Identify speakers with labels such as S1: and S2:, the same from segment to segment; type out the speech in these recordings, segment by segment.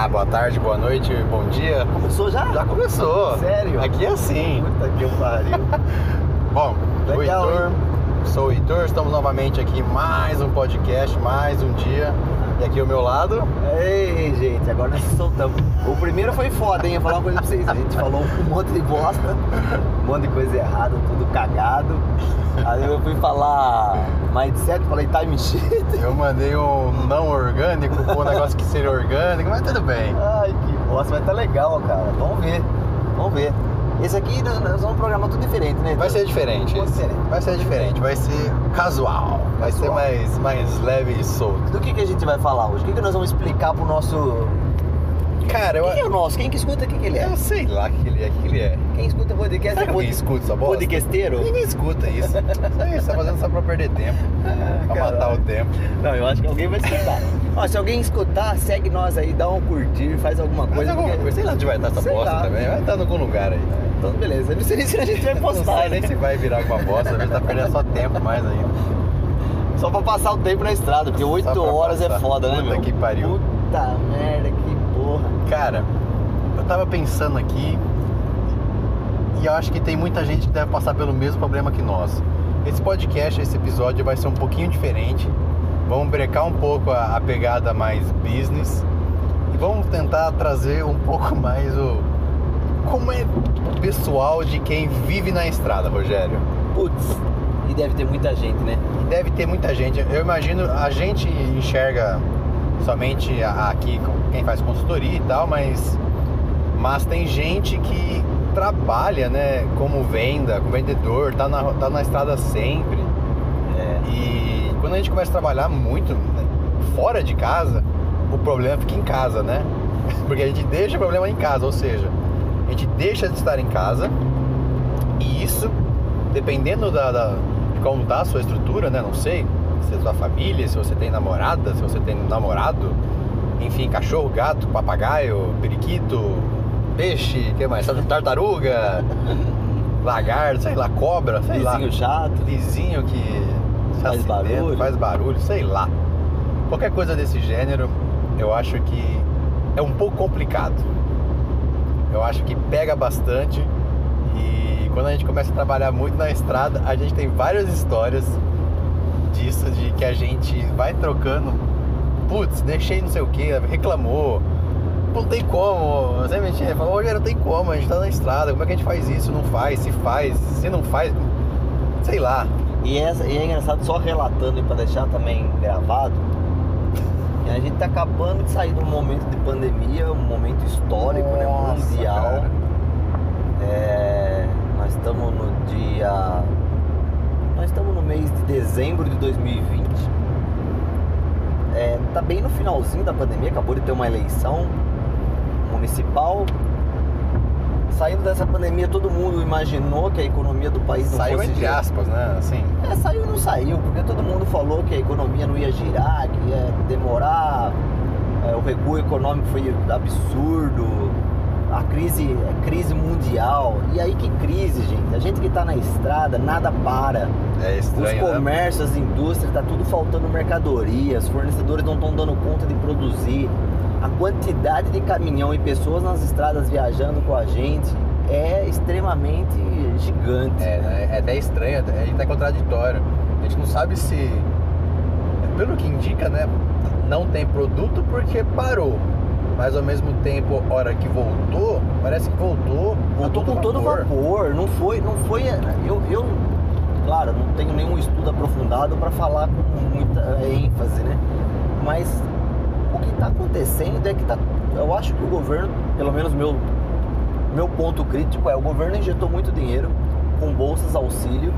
S1: Olá, boa tarde, boa noite, bom dia.
S2: Começou já?
S1: Já começou.
S2: Sério?
S1: Aqui é assim.
S2: Puta que pariu.
S1: Bom, o
S2: Legal,
S1: Heitor,
S2: hein?
S1: Sou o Heitor, estamos novamente aqui mais um podcast, mais um dia. E aqui ao meu lado,
S2: Ei, gente, agora nós soltamos. O primeiro foi foda, hein? Eu vou falar uma coisa pra vocês. A gente falou um monte de bosta, um monte de coisa errada, tudo cagado. Aí eu fui falar mindset, falei time sheet.
S1: eu mandei um não orgânico um negócio que seria orgânico, mas tudo bem.
S2: Ai, que bosta, vai tá legal, cara. Vamos ver, vamos ver. Esse aqui nós vamos programar tudo diferente, né?
S1: Vai ser diferente.
S2: Vai ser.
S1: Vai ser diferente, vai ser casual. Vai ser mais, mais leve e solto.
S2: Do que, que a gente vai falar hoje? O que, que nós vamos explicar pro nosso.
S1: Cara, eu,
S2: Quem é o nosso? Quem que escuta? Quem que ele é?
S1: eu sei lá o que ele é, o que ele é.
S2: Quem escuta podcast
S1: Será
S2: é pod...
S1: escuta essa bosta?
S2: podcasteiro?
S1: Ninguém escuta isso. Isso aí, você tá fazendo só pra perder tempo. Pra matar
S2: caralho.
S1: o tempo.
S2: Não, eu acho que alguém vai escutar. Ó, se alguém escutar, segue nós aí, dá um curtir, faz alguma coisa.
S1: alguma
S2: porque-
S1: coisa, sei lá onde vai estar essa
S2: Sei
S1: bosta
S2: lá.
S1: também. Vai estar em algum lugar aí.
S2: Então, beleza. Eu não sei nem se a gente vai
S1: Não
S2: postar,
S1: sei
S2: né?
S1: nem se vai virar alguma bosta, a gente tá perdendo só tempo mais ainda.
S2: Só pra passar o tempo na estrada, porque 8
S1: Só pra
S2: horas é
S1: passar.
S2: foda, né,
S1: Puta
S2: meu?
S1: que pariu.
S2: Puta merda, que porra.
S1: Cara, eu tava pensando aqui e eu acho que tem muita gente que deve passar pelo mesmo problema que nós. Esse podcast, esse episódio vai ser um pouquinho diferente. Vamos brecar um pouco a, a pegada mais business e vamos tentar trazer um pouco mais o como é o pessoal de quem vive na estrada, Rogério.
S2: Putz, e deve ter muita gente, né?
S1: E deve ter muita gente. Eu imagino, a gente enxerga somente aqui quem faz consultoria e tal, mas, mas tem gente que trabalha, né, como venda, como vendedor, tá na, tá na estrada sempre.
S2: É.
S1: E quando a gente começa a trabalhar muito né, fora de casa, o problema fica em casa, né? Porque a gente deixa o problema em casa, ou seja, a gente deixa de estar em casa e isso, dependendo da, da- de como tá a sua estrutura, né? Não sei, se é sua família, se você tem namorada, se você tem namorado, enfim, cachorro, gato, papagaio, periquito, peixe, que mais? Tartaruga, lagarto, sei lá, cobra, sei lá
S2: Vizinho chato.
S1: vizinho que
S2: Faz barulho.
S1: faz barulho, sei lá. Qualquer coisa desse gênero, eu acho que é um pouco complicado. Eu acho que pega bastante e quando a gente começa a trabalhar muito na estrada, a gente tem várias histórias disso, de que a gente vai trocando. Putz, deixei não sei o que, reclamou. Não tem como, você mentir, falou, Rogério, não tem como, a gente tá na estrada, como é que a gente faz isso? Não faz, se faz, se não faz, sei lá.
S2: E, essa, e é engraçado, só relatando e pra deixar também gravado, que a gente tá acabando de sair de um momento de pandemia, um momento histórico, né?
S1: Nossa,
S2: Mundial.
S1: cara.
S2: É, nós estamos no dia. Nós estamos no mês de dezembro de 2020. É, tá bem no finalzinho da pandemia, acabou de ter uma eleição municipal. Saindo dessa pandemia, todo mundo imaginou que a economia do país não
S1: Saiu
S2: fosse
S1: entre
S2: girar.
S1: aspas, né? Assim,
S2: É, saiu não saiu, porque todo mundo falou que a economia não ia girar, que ia demorar, é, o recuo econômico foi absurdo, a crise, a crise mundial. E aí que crise, gente? A gente que tá na estrada, nada para.
S1: é
S2: Os
S1: estranho, né?
S2: comércios, as indústrias, tá tudo faltando mercadoria, os fornecedores não estão dando conta de produzir. A quantidade de caminhão e pessoas nas estradas viajando com a gente é extremamente gigante.
S1: É, né? é até estranho, é até contraditório. A gente não sabe se, pelo que indica, né? Não tem produto porque parou. Mas ao mesmo tempo, hora que voltou, parece que voltou. a
S2: Voltou com todo vapor, não foi, não foi. Eu, eu, claro, não tenho nenhum estudo aprofundado para falar com muita ênfase, né? Mas o que está acontecendo é que tá, eu acho que o governo, pelo menos meu meu ponto crítico é o governo injetou muito dinheiro com bolsas auxílio.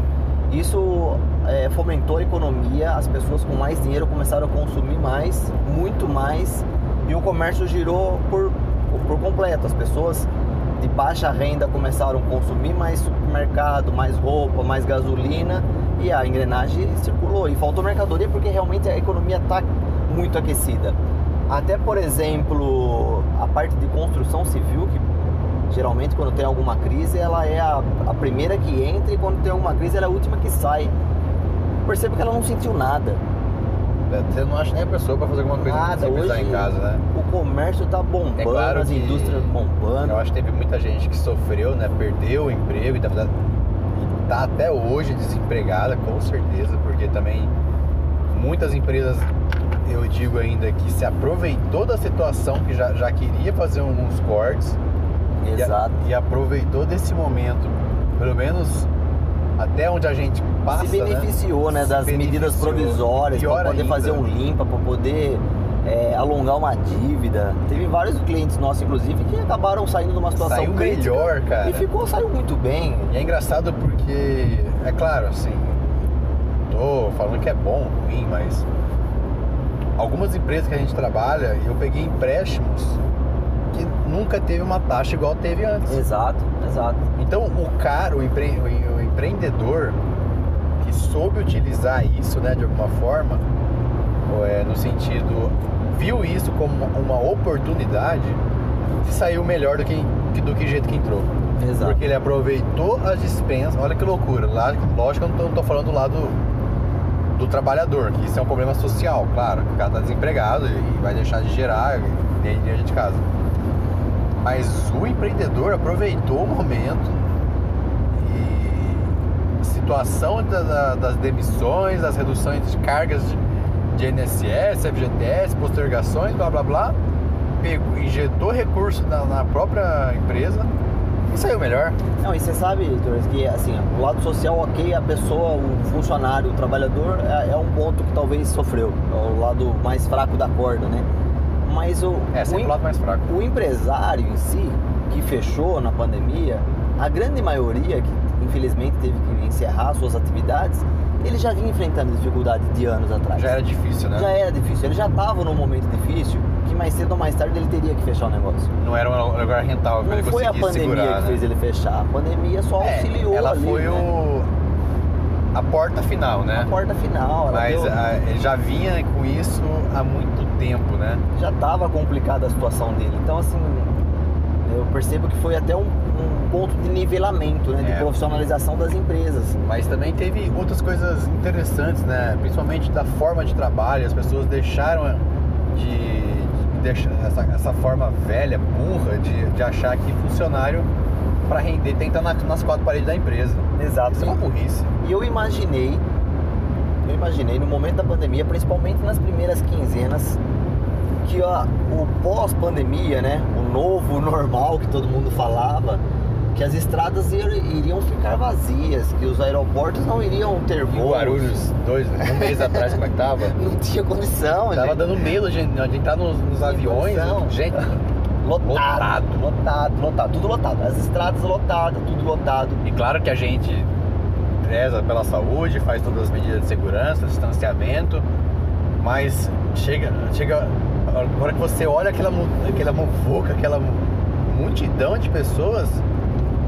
S2: Isso é, fomentou a economia, as pessoas com mais dinheiro começaram a consumir mais, muito mais, e o comércio girou por, por completo. As pessoas de baixa renda começaram a consumir mais supermercado, mais roupa, mais gasolina e a engrenagem circulou. E faltou mercadoria porque realmente a economia está muito aquecida. Até, por exemplo, a parte de construção civil, que geralmente quando tem alguma crise, ela é a, a primeira que entra e quando tem alguma crise, ela é a última que sai. Percebo que ela não sentiu nada.
S1: Você não acha nem a pessoa pra fazer alguma coisa
S2: Nada, hoje
S1: em casa, né?
S2: o comércio tá bombando,
S1: É claro
S2: as indústrias bombando.
S1: Eu acho que teve muita gente que sofreu, né? Perdeu o emprego e tá, e tá até hoje desempregada, com certeza, porque também muitas empresas, eu digo ainda, que se aproveitou da situação, que já, já queria fazer alguns cortes e, a-
S2: Exato.
S1: e aproveitou desse momento, pelo menos até onde a gente passa.
S2: se beneficiou, né,
S1: Se
S2: das medidas provisórias para poder
S1: ainda.
S2: fazer um limpa, para poder é, alongar uma dívida. Teve vários clientes nossos, inclusive, que acabaram saindo de uma situação
S1: Saiu melhor, cara.
S2: e ficou saiu muito bem.
S1: E é engraçado porque, é claro, assim, tô falando que é bom, ruim, mas algumas empresas que a gente trabalha, eu peguei empréstimos que nunca teve uma taxa igual teve antes.
S2: Exato, exato.
S1: Então o cara, o, empre- o empreendedor que soube utilizar isso, né, de alguma forma, é, no sentido, viu isso como uma- oportunidade, saiu melhor do que, do que o jeito que entrou.
S2: Exato.
S1: Porque ele aproveitou as dispensas, olha que loucura. Lá, lógico que eu não tô falando do lado do trabalhador, que isso é um problema social, claro. O cara tá desempregado e vai deixar de gerar dinheiro de casa. Mas o empreendedor aproveitou o momento e a situação da- da- das demissões, das reduções de cargas de, de INSS, FGTS, postergações, blá blá blá, pegou, injetou recurso na, na própria empresa e saiu melhor.
S2: Não, e você sabe, Torres, que assim, o lado social, ok, a pessoa, o funcionário, o trabalhador é, é um ponto que talvez sofreu, é o lado mais fraco da corda, né? Mas o,
S1: É,
S2: o,
S1: sempre
S2: em-
S1: o lado mais fraco.
S2: o empresário em si, que fechou na pandemia, a grande maioria, que infelizmente teve que encerrar suas atividades, ele já vinha enfrentando dificuldades de anos atrás.
S1: Já era difícil, né?
S2: Já era difícil, ele já estava num momento difícil, que mais cedo ou mais tarde ele teria que fechar o negócio.
S1: Não era um lugar rentável pra
S2: Não
S1: ele
S2: foi a
S1: conseguir
S2: pandemia
S1: segurar,
S2: que
S1: né?
S2: fez ele fechar, a pandemia só
S1: É,
S2: auxiliou
S1: ela
S2: ali,
S1: foi
S2: né?
S1: o a porta final, né?
S2: a porta final. Ela
S1: Mas
S2: deu-
S1: ah, ele já vinha com isso há muito tempo, né?
S2: já estava complicada a situação dele. Então, assim, eu percebo que foi até um, um ponto de nivelamento, né? De
S1: É.
S2: profissionalização das empresas.
S1: Mas também teve outras coisas interessantes, né? Principalmente da forma de trabalho. As pessoas deixaram de, de deixar essa, essa forma velha, burra, de, de achar que funcionário para render tem que estar na- nas quatro paredes da empresa.
S2: Exato.
S1: Isso é uma burrice.
S2: E eu imaginei, eu imaginei no momento da pandemia, principalmente nas primeiras quinzenas, que ó, o pós-pandemia, né? O novo normal que todo mundo falava, que as estradas ir- iriam ficar vazias, que os aeroportos não iriam ter voos.
S1: Guarulhos, dois, um mês atrás, como é que tava?
S2: Não tinha condição,
S1: Tava
S2: gente.
S1: dando medo de, de entrar nos, nos aviões.
S2: condição.
S1: Gente,
S2: Lotado,
S1: Lotado.
S2: lotado, lotado, tudo lotado. As estradas lotadas, tudo lotado.
S1: E claro que a gente preza pela saúde, faz todas as medidas de segurança, distanciamento, mas chega, chega a hora que você olha aquela, aquela muvuca, aquela mu- multidão de pessoas,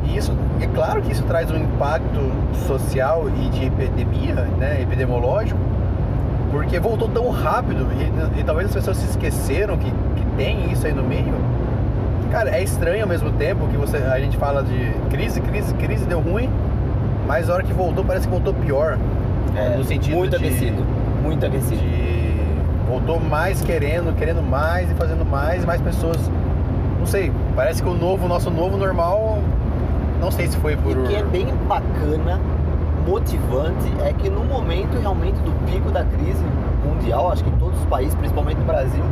S1: e isso, é claro que isso traz um impacto social e de epidemia, né, epidemiológico, porque voltou tão rápido e, e talvez as pessoas se esqueceram que, que tem isso aí no meio. Cara, é estranho ao mesmo tempo que você, a gente fala de crise, crise, crise, deu ruim, mas a hora que voltou parece que voltou pior.
S2: É,
S1: no sentido
S2: muito
S1: de,
S2: aquecido, muito aquecido.
S1: de- voltou mais querendo, querendo mais e fazendo mais e mais pessoas. Não sei, parece que o novo, nosso novo normal, não sei se foi por.
S2: E o que é bem bacana, motivante, é que no momento realmente do pico da crise mundial, acho que em todos os países, principalmente no Brasil,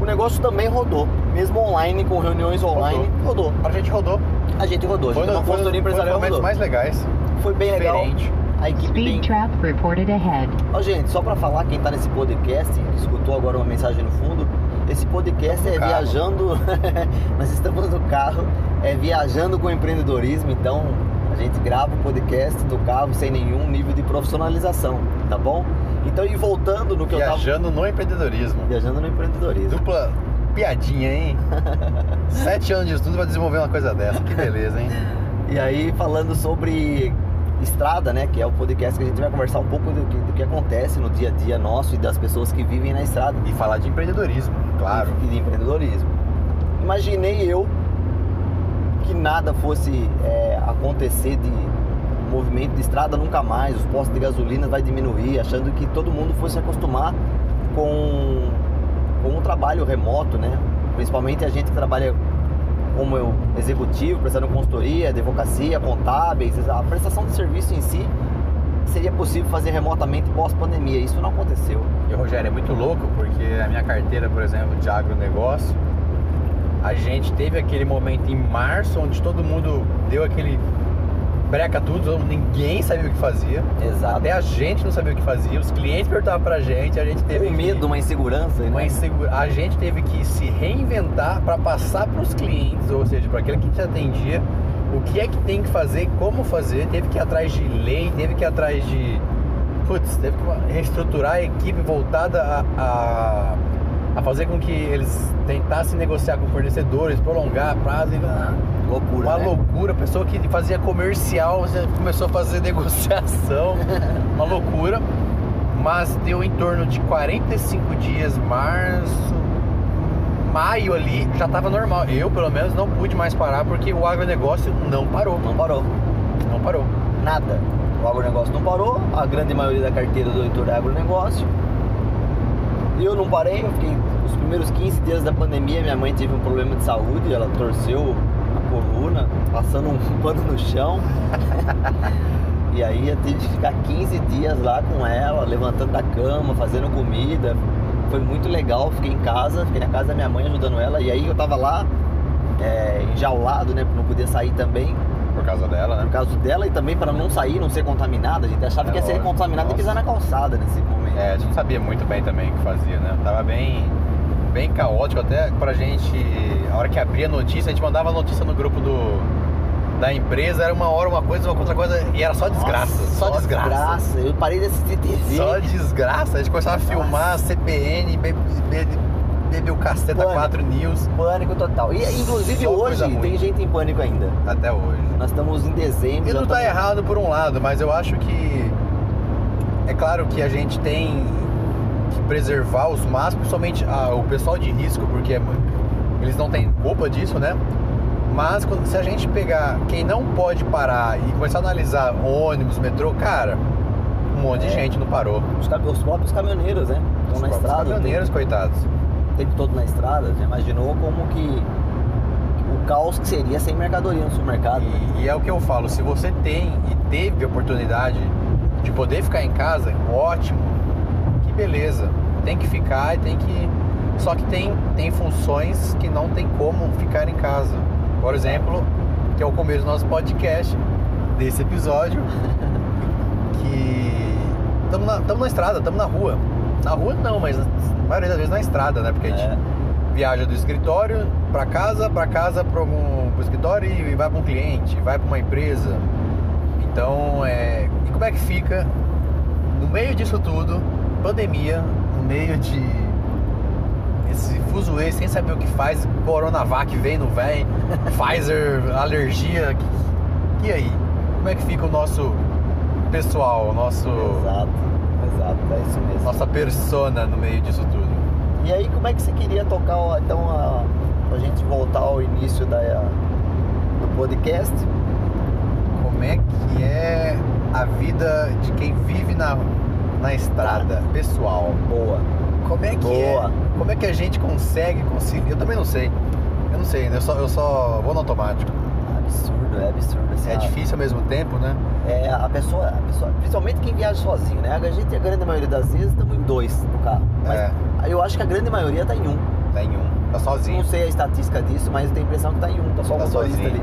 S2: o negócio também rodou. Mesmo online, com reuniões online, rodou.
S1: A gente rodou.
S2: A gente rodou, a gente
S1: Foi,
S2: uma
S1: foi,
S2: consultoria
S1: foi um
S2: empresarial
S1: dos momentos
S2: rodou.
S1: mais legais.
S2: Foi bem legal.
S1: Diferente.
S2: A equipe bem...
S3: Speed trap reported ahead.
S2: Ó, gente, só pra falar, quem tá nesse podcast, escutou agora uma mensagem no fundo, esse podcast
S1: No
S2: é
S1: carro.
S2: viajando, nós estamos no carro, é viajando com empreendedorismo, então a gente grava o podcast do carro sem nenhum nível de profissionalização, tá bom? Então, e voltando no que eu
S1: Viajando no empreendedorismo.
S2: tava... Viajando no empreendedorismo.
S1: Dupla piadinha, hein? Sete anos de estudo pra desenvolver uma coisa dessa. Que beleza, hein?
S2: E aí, falando sobre estrada, né, que é o podcast que a gente vai conversar um pouco do que, do que acontece no dia a dia nosso e das pessoas que vivem na estrada.
S1: E falar de empreendedorismo, claro.
S2: e de empreendedorismo. Imaginei eu que nada fosse é, acontecer de movimento de estrada nunca mais, os postos de gasolina vai diminuir, achando que todo mundo fosse acostumar com, com um trabalho remoto, né? Principalmente a gente que trabalha como eu, executivo, prestando consultoria, advocacia, contábeis, a prestação de serviço em si seria possível fazer remotamente pós-pandemia. Isso não aconteceu.
S1: E Rogério, é muito louco porque a minha carteira, por exemplo, de agronegócio, a gente teve aquele momento em março onde todo mundo deu aquele breca tudo, ninguém sabia o que fazia.
S2: Exato.
S1: Até a gente não sabia o que fazia, os clientes perguntavam pra gente, a gente teve
S2: um medo,
S1: que,
S2: uma insegurança,
S1: uma
S2: né?
S1: insegura, a gente teve que se reinventar para passar para os clientes, ou seja, para aquele que gente atendia, o que é que tem que fazer, como fazer, teve que ir atrás de lei, teve que ir atrás de putz, teve que reestruturar a equipe voltada a, a, a fazer com que eles tentassem negociar com fornecedores, prolongar prazo, e, ah,
S2: Loucura,
S1: uma
S2: né?
S1: loucura, pessoa que fazia comercial começou a fazer negociação, uma loucura. Mas deu em torno de 45 dias, março, maio ali, já estava normal. Eu, pelo menos, não pude mais parar porque o agronegócio não parou.
S2: Não parou.
S1: Não parou.
S2: Nada. O agronegócio não parou, a grande maioria da carteira do leitor é agronegócio. Eu não parei, eu fiquei os primeiros 15 dias da pandemia, minha mãe teve um problema de saúde, ela torceu coluna, passando um pano no chão. e aí eu tive que ficar 15 dias lá com ela, levantando da cama, fazendo comida. Foi muito legal, fiquei em casa, fiquei na casa da minha mãe ajudando ela. E aí eu tava lá, é, enjaulado, né? Porque não podia sair também
S1: Por causa dela,
S2: por
S1: né?
S2: causa dela e também para não sair, não ser contaminada. A gente achava
S1: É
S2: que ia ser
S1: lógico,
S2: contaminado e pisar na calçada nesse momento.
S1: É, a gente não sabia muito bem também o que fazia, né? Tava bem, bem caótico até pra gente. A hora que abria a notícia, a gente mandava a notícia no grupo do, da empresa, era uma hora uma coisa, uma outra coisa, e era só desgraça.
S2: Nossa,
S1: só, desgraça.
S2: Eu parei de assistir TV.
S1: Só desgraça. A gente começava a filmar CPN, be- be- bebeu caceta
S2: Pânico.
S1: 4 News
S2: Pânico total. E inclusive
S1: Só
S2: hoje tem gente em pânico ainda.
S1: até hoje.
S2: Nós estamos em dezembro.
S1: E não tá
S2: estamos-
S1: errado por um lado, mas eu acho que é claro que a gente tem que preservar os máximos, principalmente ah, o pessoal de risco, porque é eles não têm culpa disso, né? Mas quando- se a gente pegar quem não pode parar e começar a analisar ônibus, metrô, cara, um monte de
S2: É.
S1: gente não parou.
S2: Os, os próprios caminhoneiros, né? Estão
S1: Os
S2: na estrada.
S1: caminhoneiros, coitados.
S2: O tempo todo na estrada. Já imaginou como que o caos que seria sem mercadoria no supermercado. né?
S1: E, e é o que eu falo, se você tem e teve a oportunidade de poder ficar em casa, ótimo, beleza. Tem que ficar e tem que. Só que tem, tem funções que não tem como ficar em casa. Por exemplo, que é o começo do nosso podcast, desse episódio, que estamos na, tamo na estrada, estamos na rua. Na rua não, mas a maioria das vezes na estrada, né? Porque a gente
S2: É.
S1: viaja do escritório para casa, para casa para algum pro escritório e vai para um cliente, vai para uma empresa. Então, é, e como é que fica no meio disso tudo, pandemia, no meio de esse fuzuê sem saber o que faz, Coronavac vem, não vem, Pfizer, alergia, e aí? Como é que fica o nosso pessoal, o nosso
S2: Exato, exato, é isso mesmo.
S1: nossa persona no meio disso tudo?
S2: E aí, como é que você queria tocar, então, a, pra gente voltar ao início da, do podcast?
S1: Como é que é a vida de quem vive na, na estrada, pessoal?
S2: Boa.
S1: Como é que
S2: Boa.
S1: é? Como é que a gente consegue conciliar? Eu também não sei. Eu não sei, eu só, eu só vou no automático.
S2: Absurdo, é absurdo. assim,
S1: É difícil ao mesmo tempo, né?
S2: É, a pessoa, a pessoa, principalmente quem viaja sozinho, né? A gente, a grande maioria das vezes, estamos em dois no carro. Mas
S1: É.
S2: eu acho que a grande maioria tá em um.
S1: Tá em um. Tá sozinho.
S2: Não sei a estatística disso, mas eu tenho a impressão que tá em um, tá só o
S1: Tá
S2: motorista
S1: sozinho.
S2: ali.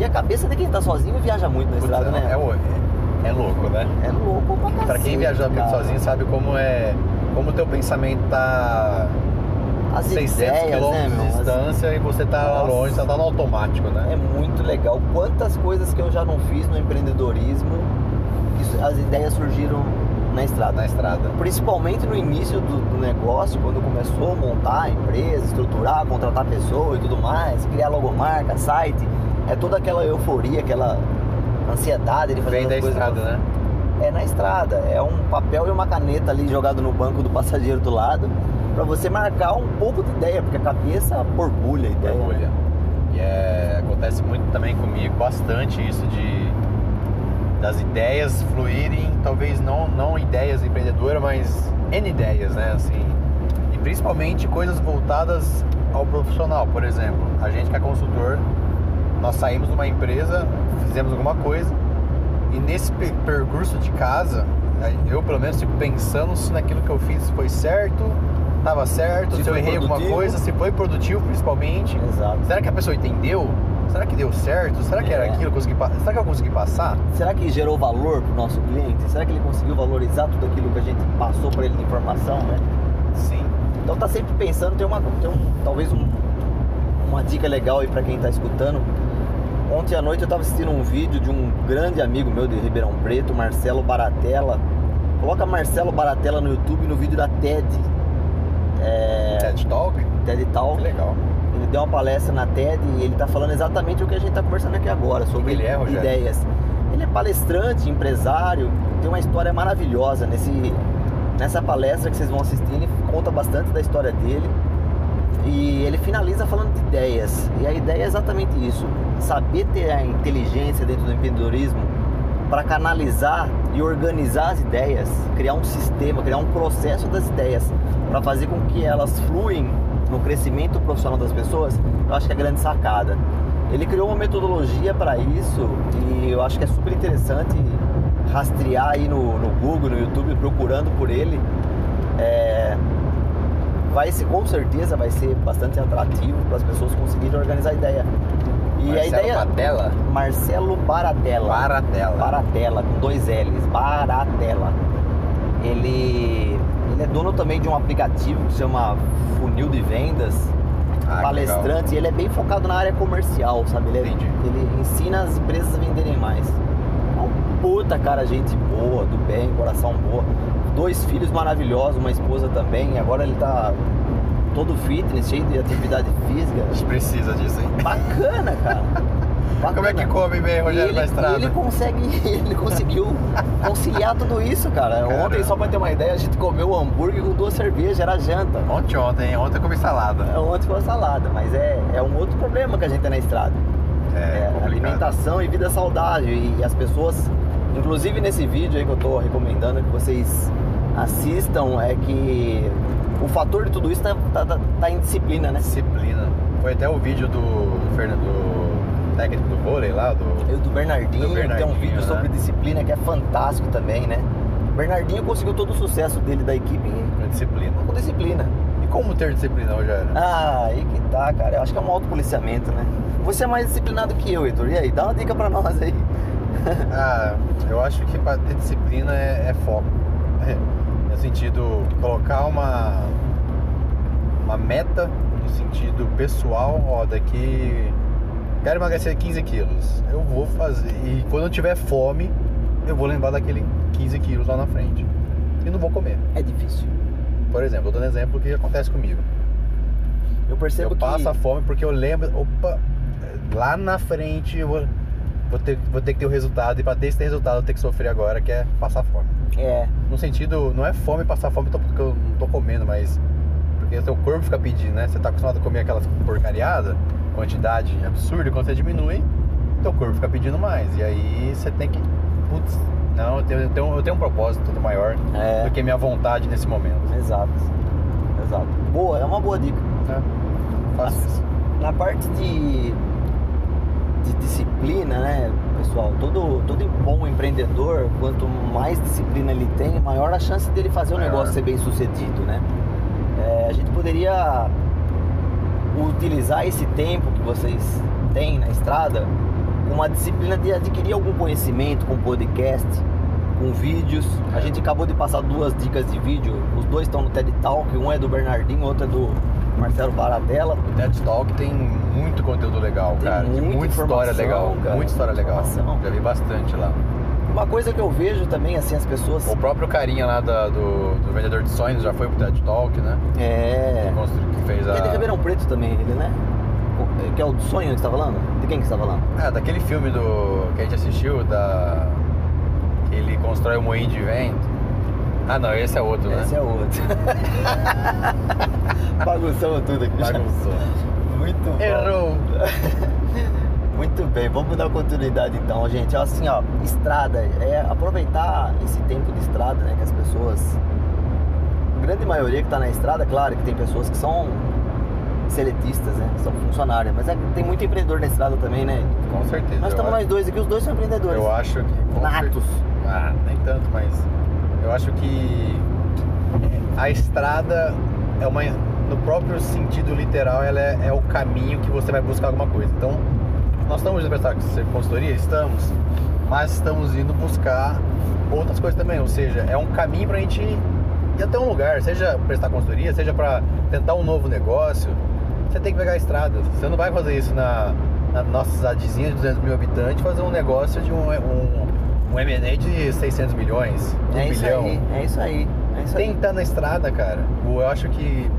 S2: E a cabeça de quem tá sozinho viaja muito na
S1: Putz,
S2: estrada,
S1: é,
S2: né?
S1: é, é, é louco, né?
S2: É louco pra cacete,
S1: Pra quem viaja muito sozinho sabe como é. Como o teu pensamento tá
S2: As
S1: 600
S2: ideias, né,
S1: quilômetros
S2: meu?
S1: de
S2: As-
S1: distância e você tá
S2: Nossa.
S1: longe, tá no automático, né?
S2: É muito legal. Quantas coisas que eu já não fiz no empreendedorismo, as ideias surgiram na estrada.
S1: Na estrada.
S2: Principalmente no início do, do negócio, quando começou a montar a empresa, estruturar, contratar pessoas e tudo mais, criar logomarca, site. É toda aquela euforia, aquela ansiedade de fazer
S1: Vem da estrada, né?
S2: É na estrada. É um papel e uma caneta ali jogado no banco do passageiro do lado para você marcar um pouco de ideia, porque a cabeça borbulha a ideia.
S1: Orgulha. E é, acontece muito também comigo, bastante isso de das ideias fluírem, talvez não, não ideias empreendedoras, mas N ideias, né? Assim, e principalmente coisas voltadas ao profissional. Por exemplo, a gente que é consultor, nós saímos de uma empresa, fizemos alguma coisa, e nesse percurso de casa, eu pelo menos fico pensando se naquilo que eu fiz foi certo, estava certo, se, se eu errei produtivo. alguma coisa, se foi produtivo principalmente.
S2: Exato.
S1: Será que a pessoa entendeu? Será que deu certo? Será que é. era aquilo? Consegui, será que eu consegui passar?
S2: Será que gerou valor para o nosso cliente? Será que ele conseguiu valorizar tudo aquilo que a gente passou para ele de informação, né?
S1: Sim.
S2: Então tá sempre pensando, tem uma, tem um, talvez um, uma dica legal aí para quem está escutando. Ontem à noite eu estava assistindo um vídeo de um grande amigo meu de Ribeirão Preto, Marcelo Baratella. Coloca Marcelo Baratella no YouTube no vídeo da TED.
S1: É... TED Talk?
S2: TED Talk.
S1: Legal
S2: ele deu uma palestra na TED e ele está falando exatamente o que a gente está conversando aqui agora, sobre
S1: ele é,
S2: ideias. Ele é palestrante, empresário, tem uma história maravilhosa nesse, nessa palestra que vocês vão assistir. Ele conta bastante da história dele e ele finaliza falando de ideias. E a ideia é exatamente isso: saber ter a inteligência dentro do empreendedorismo para canalizar e organizar as ideias, criar um sistema, criar um processo das ideias para fazer com que elas fluem no crescimento profissional das pessoas, eu acho que é a grande sacada. Ele criou uma metodologia para isso e eu acho que é super interessante rastrear aí no, no Google, no YouTube, procurando por ele. É, vai ser, com certeza vai ser bastante atrativo para as pessoas conseguirem organizar a ideia.
S1: E Marcelo a ideia. Batella?
S2: Marcelo Baratella.
S1: Baratella.
S2: Baratella, com dois L's. Baratella. Ele ele é dono também de um aplicativo que se chama Funil de Vendas. Ah, palestrante, ele é bem focado na área comercial, sabe? Ele, é, ele ensina as empresas a venderem mais. É um puta cara, gente boa, do bem, coração boa. Dois filhos maravilhosos, uma esposa também. Agora ele tá todo fitness, cheio de atividade física.
S1: A gente precisa disso, hein?
S2: Bacana, cara.
S1: Bacana. Como é que come bem, Rogério,
S2: ele,
S1: na estrada?
S2: Ele consegue, ele conseguiu conciliar tudo isso, cara. Caramba. Ontem, só pra ter uma ideia, a gente comeu hambúrguer com duas cervejas, era janta.
S1: Ontem, ontem, ontem eu comi salada.
S2: É, ontem foi salada, mas é, é um outro problema que a gente tem na estrada.
S1: É, é
S2: alimentação e vida saudável. E, as pessoas, inclusive nesse vídeo aí que eu tô recomendando que vocês assistam, é que o fator de tudo isso tá, tá, tá, tá em disciplina, né?
S1: Disciplina. Foi até o vídeo do, do Fernando técnico do vôlei lá, do,
S2: Eu, do Bernardinho,
S1: do Bernardinho,
S2: tem um vídeo
S1: né?
S2: sobre disciplina que é fantástico também, né? O Bernardinho conseguiu todo o sucesso dele da equipe
S1: com disciplina.
S2: Com disciplina.
S1: E como ter disciplina, Rogério?
S2: Ah, aí que tá, cara. Eu acho que é um autopoliciamento, né? Você é mais disciplinado que eu, Heitor. E aí, dá uma dica pra nós aí.
S1: ah, eu acho que pra ter disciplina é, é foco. É, no sentido, colocar uma, uma meta no sentido pessoal, ó, daqui quero emagrecer 15 quilos. Eu vou fazer. E quando eu tiver fome, eu vou lembrar daquele 15 quilos lá na frente. E não vou comer.
S2: É difícil.
S1: Por exemplo, eu dando exemplo que acontece comigo.
S2: Eu percebo
S1: eu
S2: que.
S1: Eu passo a fome porque eu lembro. Opa, lá na frente eu vou, vou, ter, vou ter que ter o resultado. E pra ter esse resultado eu tenho que sofrer agora, que é passar fome.
S2: É.
S1: No sentido, não é fome passar fome porque eu não tô comendo, mas. Porque o seu corpo fica pedindo, né? Você tá acostumado a comer aquelas porcariadas quantidade absurda, quando você diminui, teu corpo fica pedindo mais. E aí você tem que. Putz, não, eu tenho, eu tenho, eu tenho um propósito tudo maior é. do que minha vontade nesse momento.
S2: Exato. Exato. Boa, é uma boa dica.
S1: É, faço isso.
S2: Na parte de, de disciplina, né, pessoal? Todo, todo bom empreendedor, quanto mais disciplina ele tem, maior a chance dele fazer o negócio ser bem sucedido, né? É, a gente poderia utilizar esse tempo que vocês têm na estrada com uma disciplina de adquirir algum conhecimento com podcast, com vídeos. A gente acabou de passar duas dicas de vídeo, os dois estão no TED Talk, um é do Bernardinho, outro é do Marcelo Baradella.
S1: O TED Talk tem muito conteúdo legal,
S2: tem
S1: cara.
S2: Muita,
S1: muita história legal,
S2: cara.
S1: muita história legal. Já vi bastante lá.
S2: Uma coisa que eu vejo também, assim, as pessoas.
S1: O próprio carinha lá da, do, do Vendedor de Sonhos já foi pro TED Talk, né?
S2: É.
S1: Que, que fez a.
S2: É de Ribeirão Preto também, ele, né? Que é o do sonho que você tá falando? De quem que você tá falando?
S1: É, daquele filme do. que a gente assistiu, da. que ele constrói o um moinho de vento. Ah não, esse é outro,
S2: esse
S1: né?
S2: Esse é outro. Bagunçamos tudo aqui.
S1: Bagunçou.
S2: Muito bom.
S1: Errou.
S2: Muito bem, vamos dar continuidade então, gente. Assim, ó, estrada, é aproveitar esse tempo de estrada, né? Que as pessoas. A grande maioria que tá na estrada, claro que tem pessoas que são seletistas, né? São funcionários, mas é, tem muito empreendedor na estrada também, né?
S1: Com certeza.
S2: Nós estamos
S1: acho-
S2: nós dois aqui, os dois são empreendedores.
S1: Eu acho que.
S2: Natos.
S1: Ah, nem tanto, mas. Eu acho que. A estrada é uma. No próprio sentido literal, ela é, é o caminho que você vai buscar alguma coisa. Então, nós estamos indo prestar consultoria? Estamos. Mas estamos indo buscar outras coisas também. Ou seja, é um caminho pra gente ir até um lugar. Seja prestar consultoria, seja pra tentar um novo negócio. Você tem que pegar a estrada. Você não vai fazer isso na, na nossa cidadezinha de 200 mil habitantes, fazer um negócio de um, um, um M&A de 600 milhões, um
S2: É isso
S1: bilhão.
S2: aí, é isso aí. É isso
S1: Tem que estar na estrada, cara. Eu acho que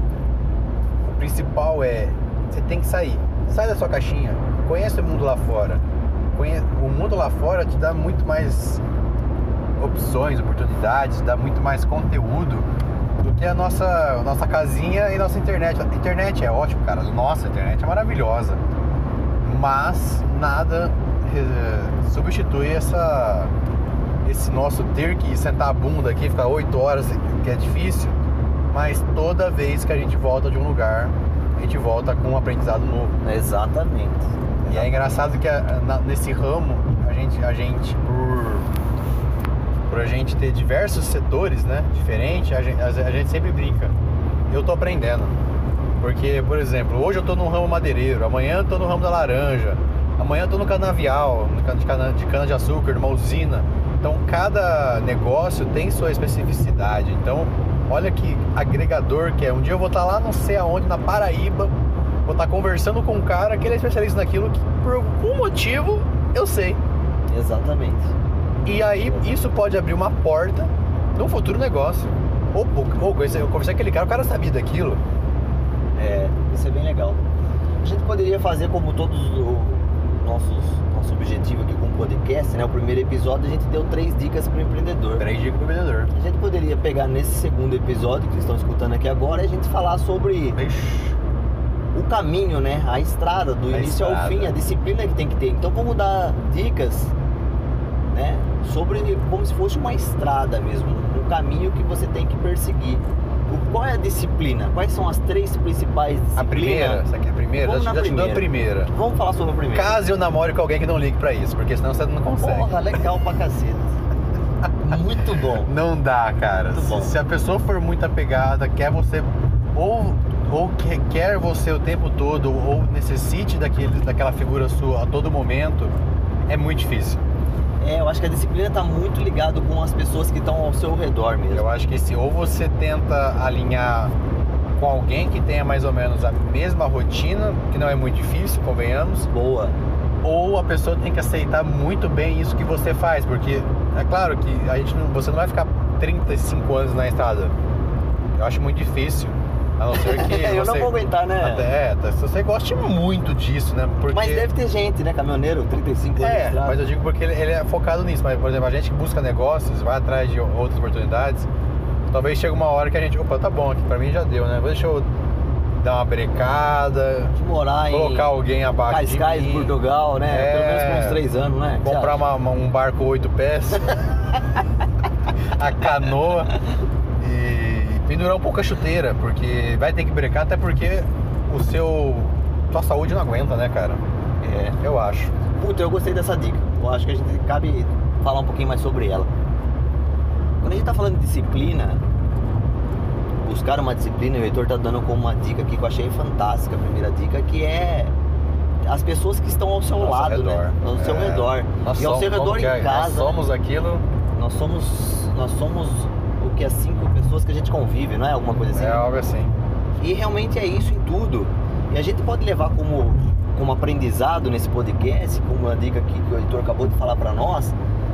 S1: principal é você tem que sair. Sai da sua caixinha. Conhece o mundo lá fora. O mundo lá fora te dá muito mais opções, oportunidades, dá muito mais conteúdo do que a nossa, nossa casinha e nossa internet. A internet é ótimo, cara. Nossa, a internet é maravilhosa. Mas nada eh, substitui essa esse nosso ter que sentar a bunda aqui, ficar 8 horas, que é difícil, mas toda vez que a gente volta de um lugar, a gente volta com um aprendizado novo.
S2: Exatamente.
S1: E é engraçado que a- na- nesse ramo, a gente, a gente por, por a gente ter diversos setores, né, diferentes, a gente, a gente sempre brinca. Eu tô aprendendo. Porque, por exemplo, hoje eu tô no ramo madeireiro, amanhã eu tô no ramo da laranja, amanhã eu tô no canavial, de cana de, cana de açúcar, numa usina. Então, cada negócio tem sua especificidade. Então, olha que agregador que é. Um dia eu vou estar lá não sei aonde, na Paraíba, vou estar conversando com um cara que ele é especialista naquilo que por algum motivo eu sei.
S2: Exatamente.
S1: E aí isso pode abrir uma porta num futuro negócio. Ou, ou, eu conversei com aquele cara, o cara sabia daquilo.
S2: É, isso é bem legal. A gente poderia fazer como todos os nossos nosso objetivo aqui com o podcast, né? O primeiro episódio a gente deu três dicas para o empreendedor.
S1: Três dicas pro vendedor.
S2: A gente poderia pegar nesse segundo episódio que vocês estão escutando aqui agora e a gente falar sobre
S1: Ixi,
S2: o caminho, né? A estrada, do
S1: A
S2: início ao
S1: estrada.
S2: fim, a disciplina que tem que ter. Então vamos dar dicas, né? Sobre como se fosse uma estrada mesmo, um caminho que você tem que perseguir. Qual é a disciplina? Quais são as três principais disciplinas?
S1: A primeira, essa aqui é a primeira?
S2: Vamos
S1: Já
S2: na
S1: te dou a
S2: primeira.
S1: primeira.
S2: Vamos falar sobre a primeira.
S1: Caso eu namore com alguém que não ligue pra isso, porque senão você não consegue.
S2: Porra, legal pra cacete. Muito bom.
S1: Não dá, cara. Se, se a pessoa for muito apegada, quer você ou ou que- quer você o tempo todo ou necessite daquele, daquela figura sua a todo momento, é muito difícil.
S2: É, eu acho que a disciplina tá muito ligado com as pessoas que estão ao seu redor mesmo.
S1: Eu acho que se ou você tenta alinhar com alguém que tenha mais ou menos a mesma rotina, que não é muito difícil, convenhamos,
S2: Boa.
S1: ou a pessoa tem que aceitar muito bem isso que você faz, porque é claro que a gente não, você não vai ficar 35 anos na estrada. Eu acho muito difícil. A não ser que
S2: eu
S1: você,
S2: não vou aguentar, né?
S1: Até, tá, se você goste muito disso, né? Porque,
S2: Mas deve ter gente, né? Caminhoneiro, 35 anos
S1: É, mas eu digo porque ele, ele é focado nisso. Mas, por exemplo, a gente que busca negócios, vai atrás de outras oportunidades, talvez chegue uma hora que a gente, opa, tá bom, aqui pra mim já deu, né? Deixa eu dar uma brecada,
S2: De morar em
S1: colocar alguém abaixo de
S2: Cascais,
S1: mim,
S2: Portugal, né?
S1: É.
S2: Pelo menos por uns 3 anos, né?
S1: Comprar uma- uma- um barco oito pés, a canoa pendurar um pouco a chuteira, porque vai ter que brecar, até porque o seu sua saúde não aguenta, né, cara?
S2: É.
S1: Eu acho.
S2: Puta, eu gostei dessa dica. Eu acho que a gente cabe falar um pouquinho mais sobre ela. Quando a gente tá falando de disciplina, buscar uma disciplina, o Heitor tá dando como uma dica aqui que eu achei fantástica, a primeira dica, que é as pessoas que estão ao seu
S1: Nosso
S2: lado,
S1: redor.
S2: né? Ao seu
S1: É.
S2: redor.
S1: Nós
S2: e ao
S1: somos-
S2: seu redor
S1: que é?
S2: em casa.
S1: Nós somos aquilo.
S2: Nós somos. Nós somos o que as cinco pessoas que a gente convive, não é? Alguma coisa assim.
S1: É algo assim.
S2: E realmente é isso em tudo. E a gente pode levar como, como aprendizado nesse podcast, como a dica que o Heitor acabou de falar para nós.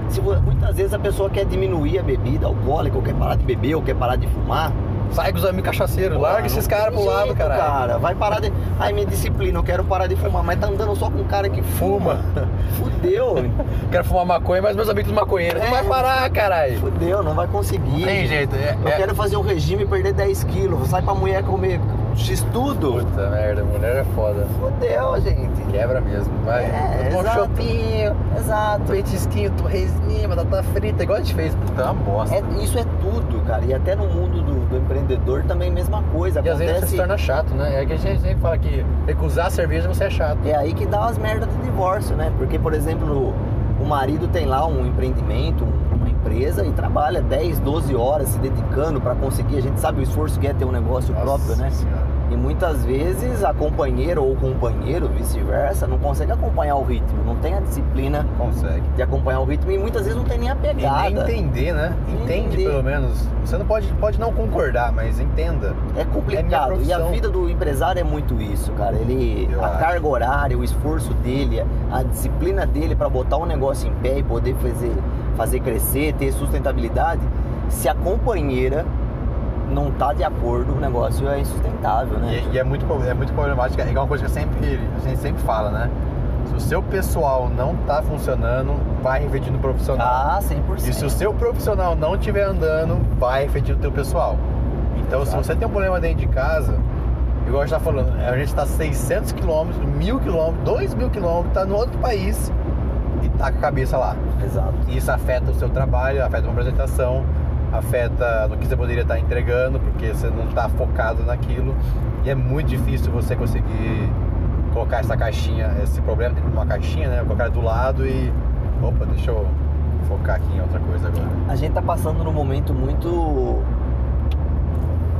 S2: Se muitas vezes a pessoa quer diminuir a bebida alcoólica, ou quer parar de beber, ou quer parar de fumar.
S1: Sai com os amigos cachaceiros, larga esses
S2: não
S1: caras pro lado, caralho.
S2: cara. Vai parar de. Ai, minha disciplina, eu quero parar de fumar, mas tá andando só com um cara que fuma. Fudeu.
S1: Quero fumar maconha, mas meus amigos maconheiros. Não
S2: É.
S1: vai parar, caralho.
S2: Fudeu, não vai conseguir.
S1: Não tem jeito. É,
S2: Eu
S1: é-
S2: quero fazer um regime e perder 10 quilos. Sai pra mulher comer X tudo,
S1: Puta merda, mulher é foda.
S2: fodeu, gente.
S1: Quebra mesmo. Vai.
S2: É,
S1: um
S2: exato.
S1: chopinho,
S2: Exato.
S1: petisquinho, torresminha, batata frita, igual a gente fez. Puta, é uma bosta.
S2: É, isso é tudo, cara. E até no mundo do, do empreendedor também mesma coisa.
S1: E às vezes você
S2: Acontece.
S1: se torna chato, né? É que a gente sempre fala que recusar a cerveja você é chato.
S2: É aí que dá as merdas do divórcio, né? Porque, por exemplo, o marido tem lá um empreendimento, uma empresa e trabalha 10, 12 horas se dedicando para conseguir. A gente sabe o esforço que é ter um negócio próprio, né?
S1: Senhora.
S2: E muitas vezes a companheira ou o companheiro, vice-versa, não consegue acompanhar o ritmo, não tem a disciplina
S1: Consegue.
S2: de acompanhar o ritmo e muitas vezes não tem nem a
S1: E
S2: pegada.
S1: nem entender, né?
S2: Nem
S1: Entende
S2: entender.
S1: pelo menos. Você não pode, pode não concordar, mas entenda.
S2: É
S1: É
S2: complicado. e a vida do empresário é muito isso, cara. Ele,
S1: Eu
S2: a
S1: acho.
S2: carga horária, o esforço dele, a disciplina dele para botar um negócio em pé e poder fazer, fazer crescer, ter sustentabilidade. Se a companheira não tá de acordo, o negócio é insustentável, né?
S1: E, e é, muito, é muito problemático. É uma coisa que sempre, a gente sempre fala, né? Se o seu pessoal não tá funcionando, vai refletir no profissional.
S2: Ah, 100%.
S1: E se o seu profissional não estiver andando, vai refletir no teu pessoal. Então,
S2: Exato.
S1: se você tem um problema dentro de casa, igual a gente tá falando, a gente está 600 quilômetros, 1000 quilômetros, 2 mil quilômetros, tá no outro país tá com a cabeça lá.
S2: Exato.
S1: Isso afeta o seu trabalho, afeta uma apresentação, afeta no que você poderia estar entregando, porque você não está focado naquilo. E é muito difícil você conseguir colocar essa caixinha, esse problema dentro de uma caixinha, né? Colocar do lado e. Opa, deixa eu focar aqui em outra coisa agora.
S2: A gente tá passando num momento muito.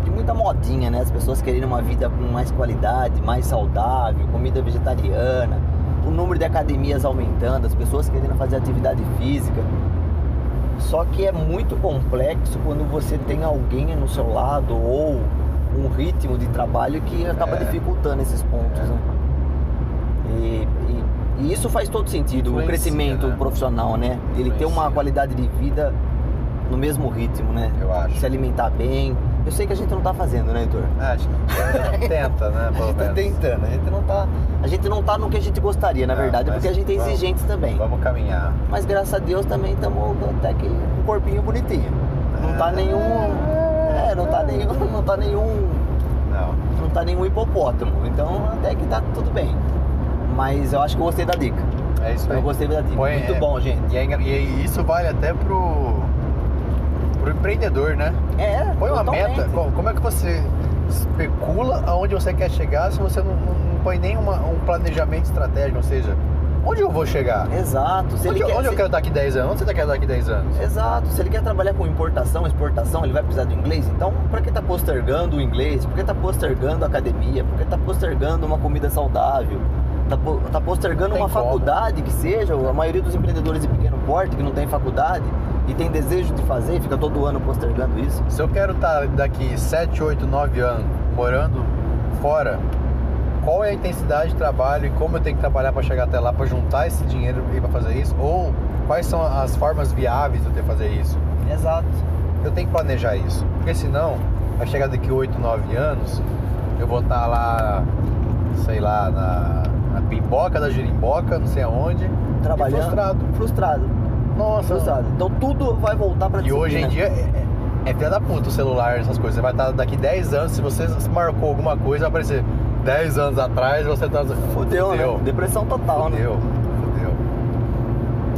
S2: de muita modinha, né? As pessoas querendo uma vida com mais qualidade, mais saudável, comida vegetariana, o número de academias aumentando, as pessoas querendo fazer atividade física. Só que é muito complexo quando você tem alguém no seu lado ou um ritmo de trabalho que acaba
S1: É.
S2: dificultando esses pontos,
S1: É.
S2: né? E, e- e isso faz todo sentido, o crescimento
S1: né?
S2: profissional, né? Ele ter uma qualidade de vida no mesmo ritmo, né?
S1: Eu acho.
S2: Se alimentar bem. Eu sei que a gente não tá fazendo, né, Heitor?
S1: Ah, a gente tenta, né?
S2: A
S1: Pelo
S2: gente tá tentando, a gente não tá. A gente não tá no que a gente gostaria, na
S1: Não,
S2: verdade, porque a gente é
S1: vamos-
S2: exigente também.
S1: Vamos caminhar.
S2: Mas graças a Deus também estamos até que um corpinho bonitinho. Não tá
S1: É.
S2: nenhum. É, não tá nenhum. Não tá nenhum.
S1: Não.
S2: Não tá nenhum hipopótamo. Então até que tá tudo bem. Mas eu acho que eu gostei da dica.
S1: É isso aí.
S2: Eu gostei da dica.
S1: Põe-
S2: Muito
S1: é,
S2: bom, gente.
S1: E, é e isso vale até pro, pro empreendedor, né?
S2: É.
S1: Põe uma
S2: totalmente.
S1: meta. Como, como é que você especula aonde você quer chegar se você não, não- põe nenhum um planejamento estratégico? Ou seja, onde eu vou chegar?
S2: Exato. Se
S1: onde eu,
S2: quer,
S1: onde eu
S2: se-
S1: quero estar daqui 10 anos? Onde você quer estar daqui 10 anos?
S2: Exato. Se ele quer trabalhar com importação, exportação, ele vai precisar do inglês. Então, por que tá postergando o inglês? Por que tá postergando a academia? Por que tá postergando uma comida saudável? Tá, po- tá postergando uma
S1: como.
S2: faculdade que seja. A maioria dos empreendedores de pequeno porte que não tem faculdade e tem desejo de fazer, fica todo ano postergando isso.
S1: Se eu quero estar daqui 7, 8, 9 anos morando fora, qual é a intensidade de trabalho e como eu tenho que trabalhar para chegar até lá para juntar esse dinheiro e para fazer isso? Ou quais são as formas viáveis de eu ter que fazer isso?
S2: Exato.
S1: Eu tenho que planejar isso, porque senão vai chegar daqui 8, 9 anos, eu vou estar lá, sei lá, na, na pimboca da girimboca, não sei aonde,
S2: Trabalhando.
S1: frustrado.
S2: Frustrado.
S1: Nossa,
S2: Frustrado. Então tudo vai voltar pra
S1: E hoje em
S2: disciplina.
S1: dia é, é, é filha da puta o celular, essas coisas. Você vai estar daqui 10 anos, se você marcou alguma coisa, vai aparecer 10 anos atrás, você tá.
S2: Fudeu, né? Depressão total, né?
S1: Fudeu. Fudeu.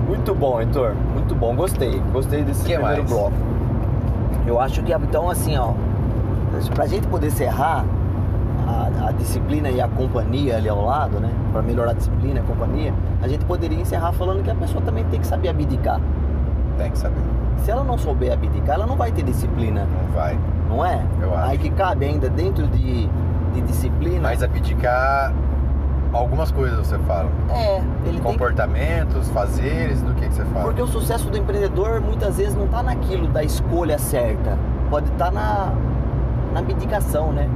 S2: Muito bom, Heitor. Muito bom. Gostei. Gostei desse
S1: Que
S2: primeiro
S1: mais?
S2: bloco. Eu acho que, então, assim, ó, pra gente poder serrar a, disciplina e a companhia ali ao lado, né? Pra melhorar a disciplina e a companhia, a gente poderia encerrar falando que a pessoa também tem que saber abdicar.
S1: Tem que saber.
S2: Se ela não souber abdicar, ela não vai ter disciplina,
S1: Não vai.
S2: não é?
S1: Eu acho.
S2: Aí que cabe ainda dentro de, de disciplina.
S1: Mas abdicar algumas coisas você fala.
S2: é, ele tem que
S1: Comportamentos, fazeres, do que, que você fala.
S2: Porque o sucesso do empreendedor muitas vezes não está naquilo da escolha certa, pode estar na, na abdicação, né?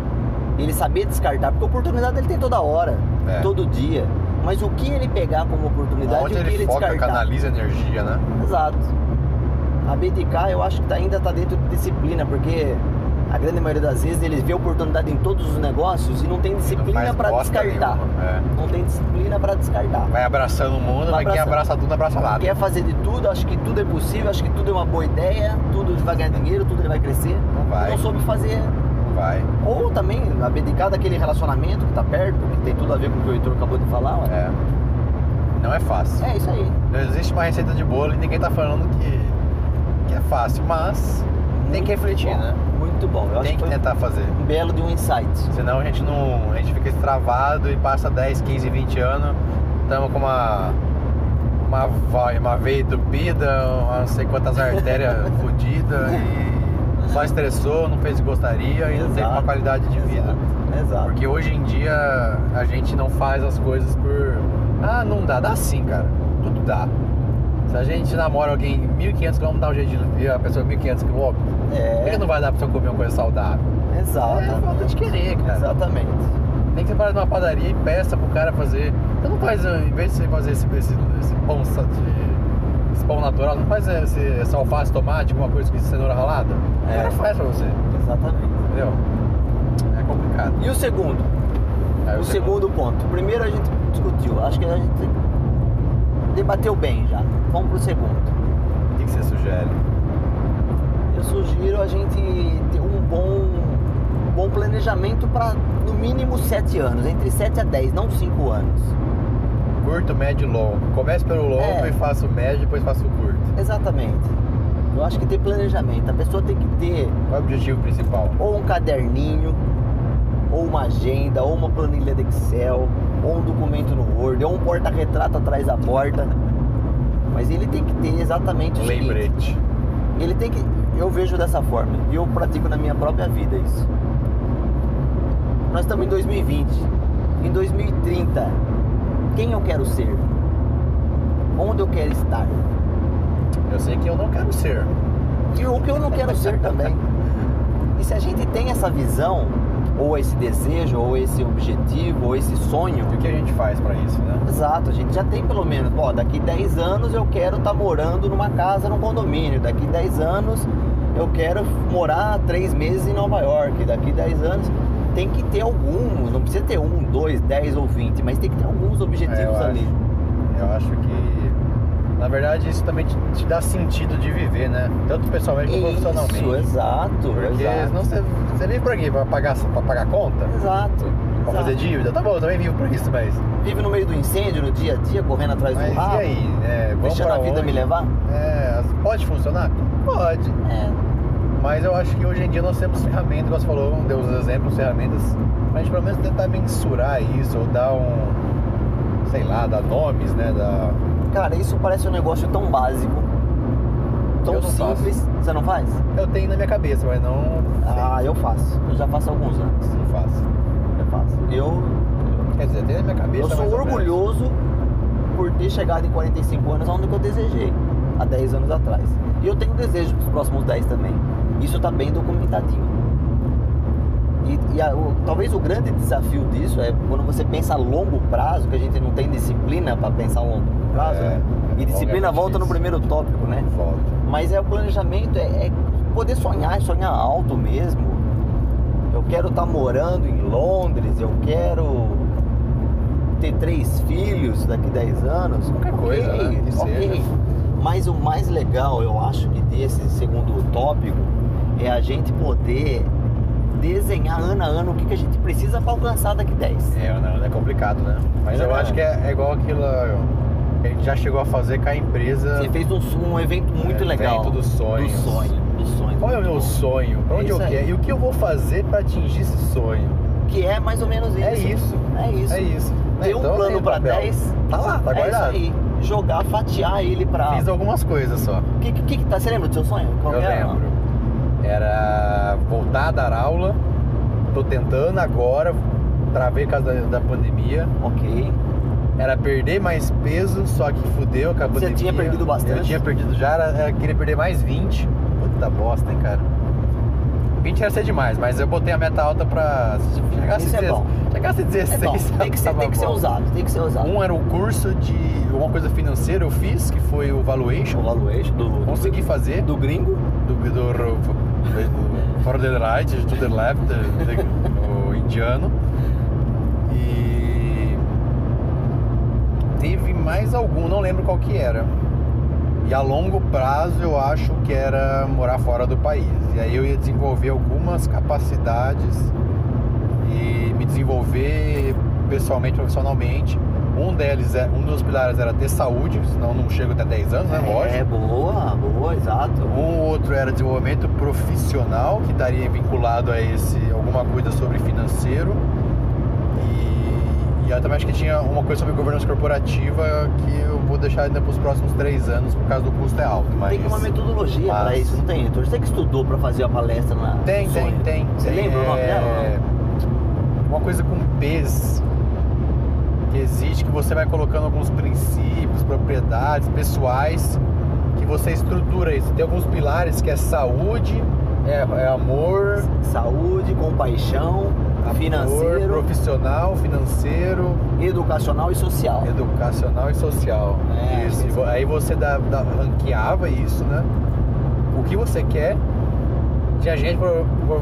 S2: Ele saber descartar, porque oportunidade ele tem toda hora,
S1: É.
S2: todo dia. Mas o que ele pegar como oportunidade
S1: Onde
S2: o que
S1: ele,
S2: ele
S1: foca,
S2: descartar.
S1: canaliza energia, né?
S2: Exato. Abdicar eu acho que tá- ainda está dentro de disciplina, porque a grande maioria das vezes ele vê oportunidade em todos os negócios e não tem disciplina para descartar.
S1: é.
S2: Não tem disciplina para descartar.
S1: Vai abraçando o mundo,
S2: Vai
S1: mas quem abraça tudo, abraça nada.
S2: quer fazer de tudo, acho que tudo é possível, acho que tudo é uma boa ideia, tudo ele vai ganhar dinheiro, tudo ele vai crescer.
S1: Não vai.
S2: Não soube fazer
S1: vai.
S2: Ou também abdicar daquele relacionamento que tá perto, que tem tudo a ver com o que o Heitor acabou de falar. ué.
S1: É. Não é fácil.
S2: É isso aí.
S1: Não existe uma receita de bolo e ninguém tá falando que, que é fácil, mas tem que refletir,
S2: bom,
S1: né?
S2: Muito bom. Eu acho
S1: Tem que
S2: foi
S1: tentar fazer.
S2: um belo de um insight.
S1: Senão a gente não. A gente fica extravado e passa 10, 15, 20 anos, estamos com uma. Uma, uma veia entupida, não sei quantas artérias fodidas e só estressou, não fez o que gostaria e não teve uma qualidade de vida.
S2: Exato. Exato.
S1: Porque hoje em dia a gente não faz as coisas por. Ah, não dá. Dá sim, cara. Tudo dá. Se a gente namora alguém em 1.500 km, dá um jeito de ver a pessoa em 1.500 km. Por que
S2: É,
S1: não vai dar pra você comer uma coisa saudável?
S2: exato.
S1: É falta de querer, cara.
S2: Exatamente.
S1: Tem que você parar numa padaria e peça pro cara fazer. Você não faz, em vez de você fazer esse, esse, esse pão de- esse pão natural, não faz esse, essa alface, tomate, alguma coisa com cenoura ralada? O
S2: É.
S1: cara faz pra você,
S2: Exatamente.
S1: entendeu? É complicado.
S2: E o segundo?
S1: Aí
S2: o segundo ponto. Primeiro a gente discutiu, acho que a gente debateu bem já. Vamos pro segundo.
S1: O que, que você sugere?
S2: Eu sugiro a gente ter um bom, um bom planejamento para no mínimo 7 anos, entre 7 a 10, não 5 anos.
S1: Curto, médio e longo. Comece pelo longo
S2: É.
S1: e faça o médio, depois faça o curto.
S2: Exatamente. Eu acho que ter planejamento, a pessoa tem que ter
S1: Qual é o objetivo principal?
S2: ou um caderninho, ou uma agenda, ou uma planilha de Excel, ou um documento no Word, ou um porta-retrato atrás da porta. Mas ele tem que ter exatamente o
S1: Lembrete.
S2: Ele tem que. Eu vejo dessa forma. E eu pratico na minha própria vida isso. Nós estamos em 2020. Em 2030, quem eu quero ser? Onde eu quero estar?
S1: Eu sei que eu não quero ser.
S2: E o que eu não quero ser também. E se a gente tem essa visão, ou esse desejo, ou esse objetivo, ou esse sonho,
S1: E o que a gente faz pra isso, né?
S2: Exato, a gente já tem pelo menos, ó, daqui 10 anos eu quero estar morando numa casa, num condomínio, daqui 10 anos eu quero morar três meses em Nova York, daqui 10 anos tem que ter alguns, não precisa ter um, dois, 10 ou 20, mas tem que ter alguns
S1: É,
S2: objetivos
S1: eu
S2: ali.
S1: acho. Eu acho que, na verdade, isso também te, te dá sentido de viver, né? Tanto pessoalmente como profissionalmente.
S2: Isso, exato,
S1: Porque
S2: exato.
S1: senão você, você vive pra quê? Pra pagar, pra pagar conta?
S2: Exato.
S1: Pra
S2: exato.
S1: fazer dívida? Tá bom, eu também vivo por isso, mas.
S2: Vive no meio do incêndio, no dia a dia, correndo atrás
S1: Mas
S2: do
S1: e
S2: rabo,
S1: aí? né?
S2: Deixando a vida
S1: onde?
S2: me levar?
S1: É, pode funcionar? Pode.
S2: É.
S1: Mas eu acho que hoje em dia nós temos ferramentas, como você falou, deu os exemplos, ferramentas, pra gente pelo menos tentar mensurar isso, ou dar um, sei lá, dar nomes, né? Da...
S2: Cara, isso parece um negócio tão básico, tão
S1: Eu não faço.
S2: simples. Você não faz?
S1: Eu tenho na minha cabeça, mas não sei,
S2: Ah, eu faço. Eu já faço há alguns anos.
S1: não faço.
S2: Eu faço. Eu,
S1: Quer dizer, tem na minha cabeça.
S2: eu sou orgulhoso por ter chegado em 45 anos onde que eu desejei, há 10 anos atrás. E eu tenho desejo para os próximos 10 também. Isso está bem documentadinho. E, e a- o- talvez o grande desafio disso é quando você pensa a longo prazo, que a gente não tem disciplina para pensar a longo prazo,
S1: É,
S2: né? E
S1: é
S2: disciplina
S1: obviamente
S2: volta no primeiro tópico, né?
S1: Volta.
S2: Mas é o planejamento, é, é poder sonhar, é sonhar alto mesmo. Eu quero estar morando em Londres, eu quero ter três filhos daqui 10 anos.
S1: Qualquer
S2: Ok,
S1: coisa, né? Que
S2: ok.
S1: seja.
S2: Mas o mais legal, eu acho que desse segundo tópico é a gente poder desenhar ano a ano o que, que a gente precisa para alcançar daqui 10.
S1: É, não, é complicado, né? Mas eu
S2: É.
S1: acho que é, é igual aquilo que a gente já chegou a fazer com a empresa.
S2: Você fez um, um evento muito
S1: É,
S2: legal.
S1: evento dos sonhos.
S2: Do sonho, do sonho.
S1: Qual é o meu
S2: bom.
S1: sonho? Pra
S2: É
S1: onde eu
S2: isso aí.
S1: quero? E o que eu vou fazer pra atingir esse sonho?
S2: Que é mais ou menos isso.
S1: É isso.
S2: É isso.
S1: É isso.
S2: Ter um
S1: Então,
S2: plano
S1: tem
S2: pra
S1: papel.
S2: 10,
S1: Tá lá, tá
S2: é
S1: guardado.
S2: isso aí. Jogar, fatiar ele pra.
S1: Fiz algumas coisas só.
S2: O que, que, que tá? Você lembra do seu sonho? Qual
S1: eu
S2: era?
S1: lembro. Era voltar a dar aula. Tô tentando agora. Travei por causa da, da pandemia.
S2: Ok.
S1: Era perder mais peso, só que fudeu com a
S2: Você tinha perdido bastante?
S1: Eu tinha perdido já, era, era- queria perder mais 20. Puta bosta, hein, cara. 20 ia ser demais, mas eu botei a meta alta pra. Se chegasse,
S2: Isso é
S1: 16,
S2: bom.
S1: chegasse
S2: É
S1: 16,
S2: bom. Tem que ser, tem que ser usado. Tem que ser usado.
S1: Um era o curso de uma coisa financeira, eu fiz, que foi o valuation.
S2: O valuation do, do,
S1: Consegui fazer.
S2: do gringo.
S1: do, do, do for the right, to the left, o indiano. E teve mais algum, não lembro qual que era. E a longo prazo eu acho que era morar fora do país. E aí eu ia desenvolver algumas capacidades e me desenvolver pessoalmente, profissionalmente. Um deles, é, um dos pilares era ter saúde, senão não chego até 10 anos, né? Lógico.
S2: É, boa, boa, exato.
S1: Um outro era desenvolvimento profissional, que estaria vinculado a esse alguma coisa sobre financeiro. E, e eu também acho que tinha uma coisa sobre governança corporativa que eu vou deixar ainda para os próximos três anos, por causa do custo é alto. Mas...
S2: Tem uma metodologia
S1: mas-
S2: pra isso, não tem, Heitor? Você que estudou pra fazer a palestra na
S1: Tem, tem, tem.
S2: Você
S1: tem,
S2: lembra o nome
S1: é,
S2: dela?
S1: Uma coisa com P's que existe, que você vai colocando alguns princípios, propriedades pessoais, que você estrutura isso. Tem alguns pilares que é saúde, é, é amor,
S2: Saúde, compaixão,
S1: amor
S2: financeiro,
S1: profissional, financeiro,
S2: educacional e social.
S1: educacional e social.
S2: É,
S1: isso.
S2: isso.
S1: Aí você dá, dá- ranqueava isso, né? O que você quer. Tinha gente, por, por,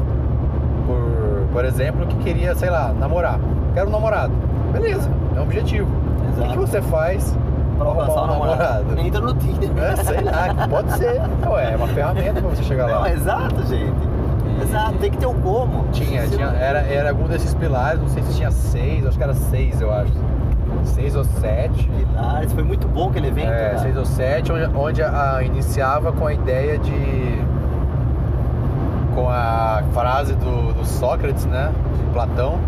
S1: por, por exemplo, que queria, sei lá, namorar. Quero um namorado. Beleza, é um objetivo. O que,
S2: Exato.
S1: você faz
S2: pra alcançar
S1: um
S2: namorado.
S1: namorado?
S2: Entra no Tinder.
S1: É, sei lá, pode ser. Ué, é uma ferramenta pra você chegar
S2: Não,
S1: lá.
S2: exato, gente. Exato, tem que ter o como.
S1: Tinha, tinha
S2: não-
S1: era, era algum desses pilares, não sei se tinha seis, acho que era seis, eu acho. Seis ou sete.
S2: Pilares. Foi muito bom aquele evento.
S1: É,
S2: cara.
S1: 6 ou 7, onde, onde a, iniciava com a ideia de. com a frase do, do Sócrates, né? De Platão,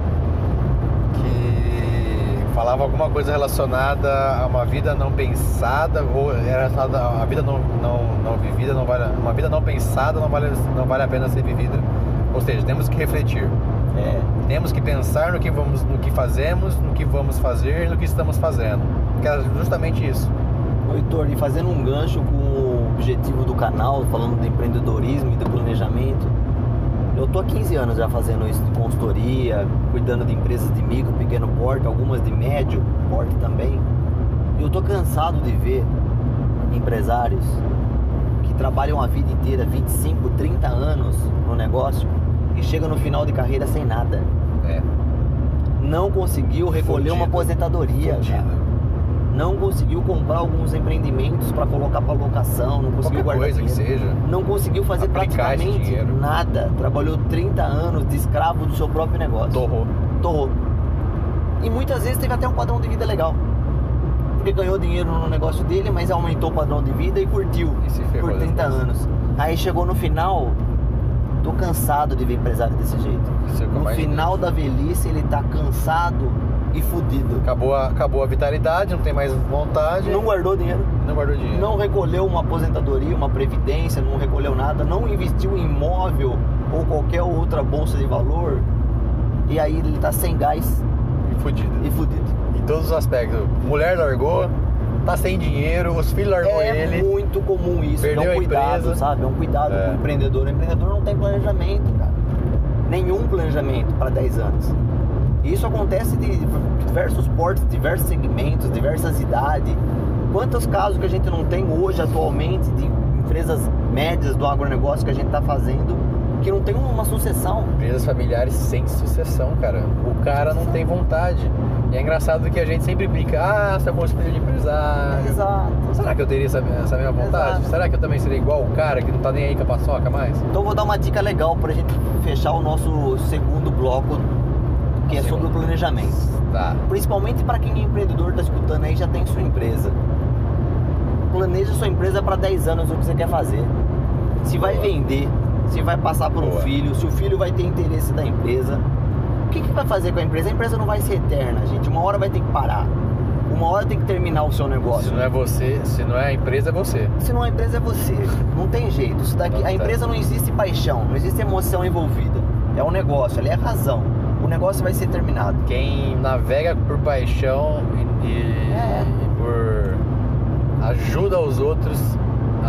S1: que falava alguma coisa relacionada a uma vida não pensada, ou era a vida não, não, não vivida, não vale, uma vida não pensada não vale, não vale a pena ser vivida. Ou seja, temos que refletir.
S2: É.
S1: Temos que pensar no que, vamos, no que fazemos, no que vamos fazer e no que estamos fazendo. Que era justamente isso.
S2: Heitor, e fazendo um gancho com o objetivo do canal, falando de empreendedorismo e do planejamento, eu tô há 15 anos já fazendo isso de consultoria, cuidando de empresas de micro, pequeno porte, algumas de médio porte também. E eu tô cansado de ver empresários que trabalham a vida inteira, 25, 30 anos no negócio e chegam no final de carreira sem nada.
S1: É,
S2: Não conseguiu recolher uma
S1: Fudido.
S2: aposentadoria, cara
S1: fudido.
S2: Não conseguiu comprar alguns empreendimentos para colocar para locação, não conseguiu
S1: Qualquer
S2: guardar
S1: coisa que
S2: dinheiro,
S1: seja.
S2: não conseguiu fazer
S1: Aplicar
S2: praticamente nada. Trabalhou 30 anos de escravo do seu próprio negócio.
S1: Torrou.
S2: Torrou. E muitas vezes teve até um padrão de vida legal. Porque ganhou dinheiro no negócio dele, mas aumentou o padrão de vida e curtiu
S1: E se
S2: por 30
S1: depois.
S2: anos. Aí chegou no final, tô cansado de ver empresário desse jeito.
S1: Isso é que
S2: No final da velhice ele tá cansado e fudido.
S1: Acabou a, acabou a vitalidade, não tem mais vontade.
S2: Não guardou dinheiro.
S1: não guardou dinheiro.
S2: não recolheu uma aposentadoria, uma previdência, não recolheu nada, não investiu em imóvel ou qualquer outra bolsa de valor, e aí ele tá sem gás
S1: E fudido.
S2: e fudido.
S1: Em todos os aspectos. Mulher largou, tá sem dinheiro, os filhos largou
S2: É
S1: ele.
S2: muito comum isso,
S1: Perdeu
S2: é um cuidado,
S1: empresa.
S2: sabe? É um cuidado
S1: É.
S2: com o empreendedor. O empreendedor não tem planejamento, cara. Nenhum planejamento para 10 anos. E isso acontece de diversos portos, diversos segmentos, diversas idades. Quantos casos que a gente não tem hoje, atualmente, de empresas médias do agronegócio que a gente está fazendo, que não tem uma sucessão?
S1: Empresas familiares sem sucessão, cara. O cara não tem vontade. E é engraçado que a gente sempre brinca, ah, você é bom filho de empresário.
S2: Exato.
S1: Será que eu teria essa, essa mesma vontade?
S2: Exato.
S1: Será que eu também seria igual o cara que não tá nem aí com a paçoca mais?
S2: Então eu vou dar uma dica legal para a gente fechar o nosso segundo bloco, que é sobre o planejamento.
S1: Tá.
S2: Principalmente para quem é empreendedor, está escutando aí, já tem sua empresa. Planeja sua empresa para 10 anos o que você quer fazer. Se vai
S1: Boa.
S2: vender, se vai passar por um
S1: Boa.
S2: filho, se o filho vai ter interesse da empresa. O que, que vai fazer com a empresa? A empresa não vai ser eterna, gente. Uma hora vai ter que parar. Uma hora tem que terminar o seu negócio.
S1: Se não é você, se não é a empresa, é você.
S2: Se não a empresa é você, não tem jeito. Isso daqui,
S1: Não
S2: a empresa não existe paixão, não existe emoção envolvida. É um negócio, ali é razão. O negócio vai ser terminado.
S1: Quem navega por paixão e, e-
S2: É.
S1: e por ajuda aos outros,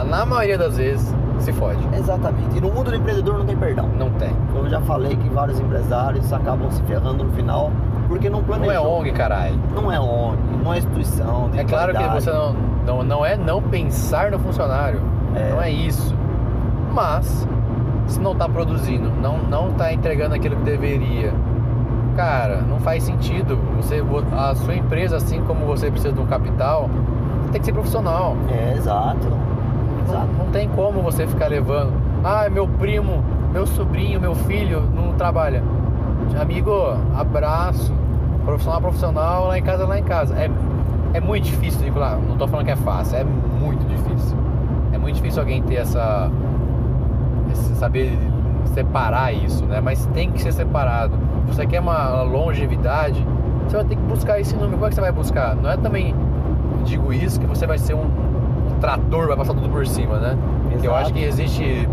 S1: na maioria das vezes, se fode.
S2: Exatamente. E no mundo do empreendedor não tem perdão.
S1: Não tem.
S2: Eu já falei que vários empresários acabam se ferrando no final porque não
S1: Não
S2: planejou.
S1: é ONG, caralho.
S2: Não é ONG, não é instituição. de
S1: É claro que
S2: qualidade.
S1: você não, não, não é não pensar no funcionário.
S2: É.
S1: Não é isso. Mas, se não tá produzindo, não, não tá entregando aquilo que deveria, cara, não faz sentido. Você, a sua empresa, assim como você precisa de um capital, tem que ser profissional.
S2: É, exato.
S1: não,
S2: Exato.
S1: não tem como você ficar levando. Ah, meu primo, meu sobrinho, meu filho não trabalha. Amigo, abraço. Profissional, profissional, lá em casa, lá em casa. É, é muito difícil, digo lá, não tô falando que é fácil, é muito difícil. É muito difícil alguém ter essa. esse saber separar isso, né? Mas tem que ser separado. Se você quer uma longevidade, você vai ter que buscar esse número. Como é que você vai buscar? Não é também, digo isso, que você vai ser um, um trator, vai passar tudo por cima, né? Porque eu acho que existe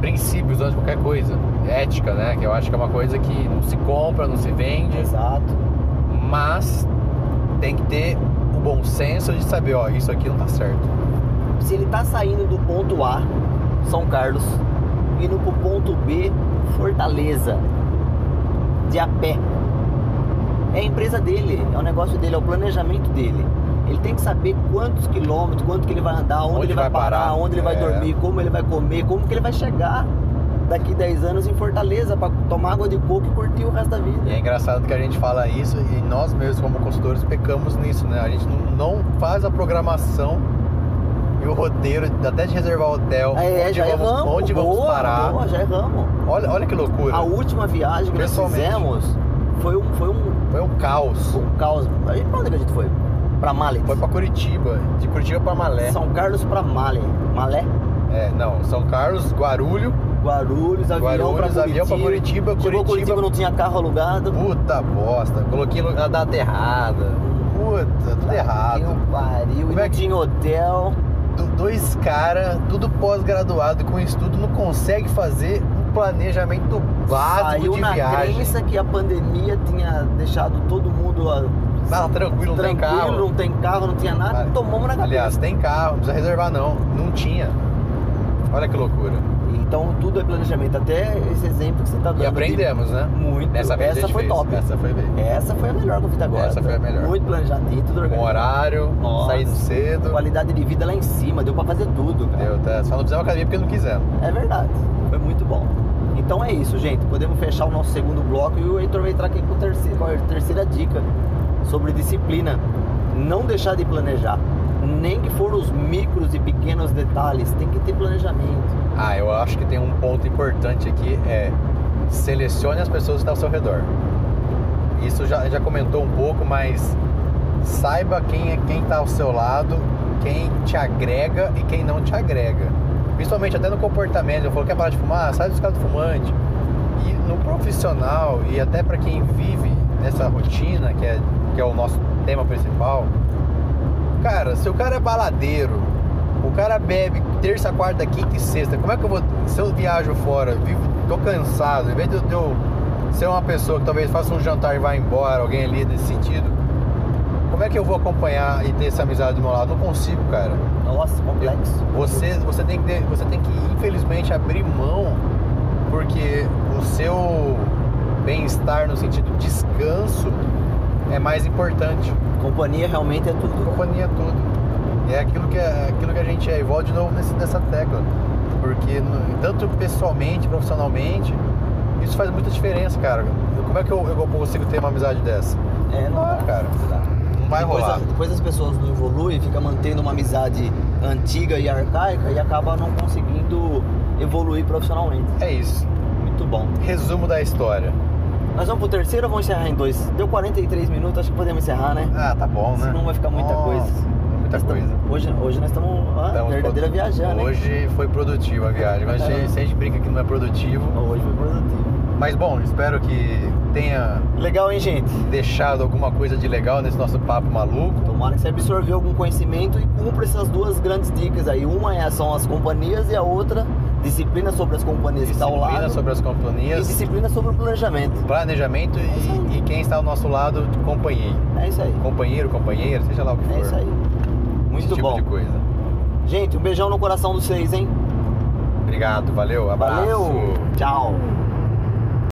S1: princípios antes de qualquer coisa. Ética, né? Que eu acho que é uma coisa que não se compra, não se vende,
S2: Exato.
S1: mas tem que ter o bom senso de saber, ó, isso aqui não tá certo.
S2: Se ele tá saindo do ponto A, São Carlos, indo pro ponto B, Fortaleza, de a pé. É a empresa dele, é o negócio dele, é o planejamento dele. Ele tem que saber quantos quilômetros, quanto que ele vai andar, onde,
S1: Onde
S2: ele vai,
S1: vai
S2: parar,
S1: parar,
S2: onde ele vai
S1: é.
S2: dormir, como ele vai comer, como que ele vai chegar daqui 10 anos em Fortaleza para tomar água de coco e curtir o resto da vida.
S1: E é engraçado que a gente fala isso e nós mesmos, como consultores, pecamos nisso, né? A gente não faz a programação e o roteiro, até de reservar hotel,
S2: É,
S1: onde,
S2: já
S1: vamos, onde vamos
S2: boa,
S1: parar.
S2: boa, já erramos.
S1: Olha, olha que loucura.
S2: A última viagem que nós fizemos foi um, foi um,
S1: Foi um caos.
S2: um caos. Aí pra onde que a gente foi? Pra Malé.
S1: Foi pra Curitiba, de Curitiba pra Malé.
S2: São Carlos pra Malé. Malé?
S1: É, não, São Carlos, Guarulho,
S2: Guarulhos, avião
S1: Guarulhos,
S2: pra Curitiba.
S1: avião pra Curitiba,
S2: Chegou
S1: Curitiba-
S2: Curitiba não tinha carro alugado.
S1: puta bosta. Coloquei na data errada. Puta, tudo errado.
S2: Meu pariu.
S1: Como
S2: não
S1: é que-
S2: tinha hotel.
S1: Do- dois caras, tudo pós-graduado com estudo, não consegue fazer um planejamento básico
S2: Saiu
S1: de
S2: na
S1: viagem.
S2: crença que a pandemia tinha deixado todo mundo ó,
S1: Tá tranquilo, não tem
S2: tranquilo,
S1: carro.
S2: não tem carro, não tinha nada.
S1: Ah,
S2: Tomamos na cabeça.
S1: Aliás, tem carro, não precisa reservar não. Não tinha. Olha que loucura.
S2: Então tudo é planejamento. Até esse exemplo que você tá dando.
S1: E
S2: de-
S1: aprendemos, né?
S2: Muito.
S1: Nessa vez
S2: Essa
S1: gente
S2: foi
S1: fez.
S2: top.
S1: Essa foi bem.
S2: Essa foi a melhor que eu fiz agora.
S1: Essa foi a melhor.
S2: Muito planejadinho, tudo
S1: Com
S2: organizado.
S1: horário,
S2: Nossa.
S1: saindo cedo.
S2: Qualidade de vida lá em cima, deu pra fazer tudo, cara.
S1: Deu, tá? Só não fizemos academia porque não quisemos.
S2: É verdade. Foi muito bom. Então é isso, gente. Podemos fechar o nosso segundo bloco e o Heitor vai entrar aqui com, o terceiro, com a terceira dica sobre disciplina. Não deixar de planejar. Nem que for os micros e pequenos detalhes, tem que ter planejamento.
S1: Ah, eu acho que tem um ponto importante aqui, é selecione as pessoas que estão ao seu redor. Isso já, já comentou um pouco, mas saiba quem é quem está ao seu lado, quem te agrega e quem não te agrega. Principalmente até no comportamento, eu falo, quer parar de fumar? Sai dos caras do fumante. E no profissional e até para quem vive nessa rotina, que é, que é o nosso tema principal, cara, se o cara é baladeiro, o cara bebe terça, quarta, quinta e sexta, como é que eu vou. Se eu viajo fora, vivo, tô cansado, em vez de eu- ser uma pessoa que talvez faça um jantar e vá embora, alguém ali nesse sentido, como é que eu vou acompanhar e ter essa amizade do meu lado? Não consigo, cara.
S2: Nossa, complexo.
S1: Você, você, tem que você tem que, infelizmente, abrir mão, porque o seu bem-estar no sentido descanso é mais importante.
S2: Companhia realmente é tudo.
S1: Companhia é tudo. É aquilo que, é aquilo que a gente é. E volta de novo nesse, nessa tecla. Porque no- tanto pessoalmente, profissionalmente, isso faz muita diferença, cara. Como é que eu, eu consigo ter uma amizade dessa?
S2: É, não
S1: Ah, cara. Não vai
S2: depois,
S1: rolar.
S2: a- depois as pessoas não evoluem, fica mantendo uma amizade antiga e arcaica e acaba não conseguindo evoluir profissionalmente.
S1: É isso.
S2: Muito bom.
S1: Resumo da história.
S2: Nós vamos pro terceiro ou vamos encerrar em dois? Deu 43 minutos, acho que podemos encerrar, né?
S1: Ah, tá bom, né?
S2: Senão vai ficar muita
S1: Nossa,
S2: coisa.
S1: Muita coisa.
S2: tamo- hoje, hoje nós estamos ah,
S1: Estamos
S2: verdadeira viajando, hein?
S1: Hoje foi produtiva a viagem, mas se se a gente brinca que não é produtivo.
S2: Hoje foi produtivo.
S1: Mas bom, espero que tenha
S2: Legal, hein, gente?
S1: deixado alguma coisa de legal nesse nosso papo maluco.
S2: Tomara que você absorveu algum conhecimento e cumpra essas duas grandes dicas aí. Uma é- são as companhias e a outra, disciplina sobre as companhias que está ao
S1: Disciplina
S2: lado.
S1: sobre as
S2: E
S1: companhias,
S2: disciplina sobre o planejamento.
S1: planejamento
S2: aí.
S1: e, e quem está ao nosso lado, companheiro.
S2: É isso aí.
S1: Companheiro, companheira, seja lá o que for.
S2: É isso aí. Muito
S1: tipo
S2: bom.
S1: de coisa.
S2: Gente, um beijão no coração dos seis, hein?
S1: Obrigado, valeu, abraço.
S2: Valeu. Tchau.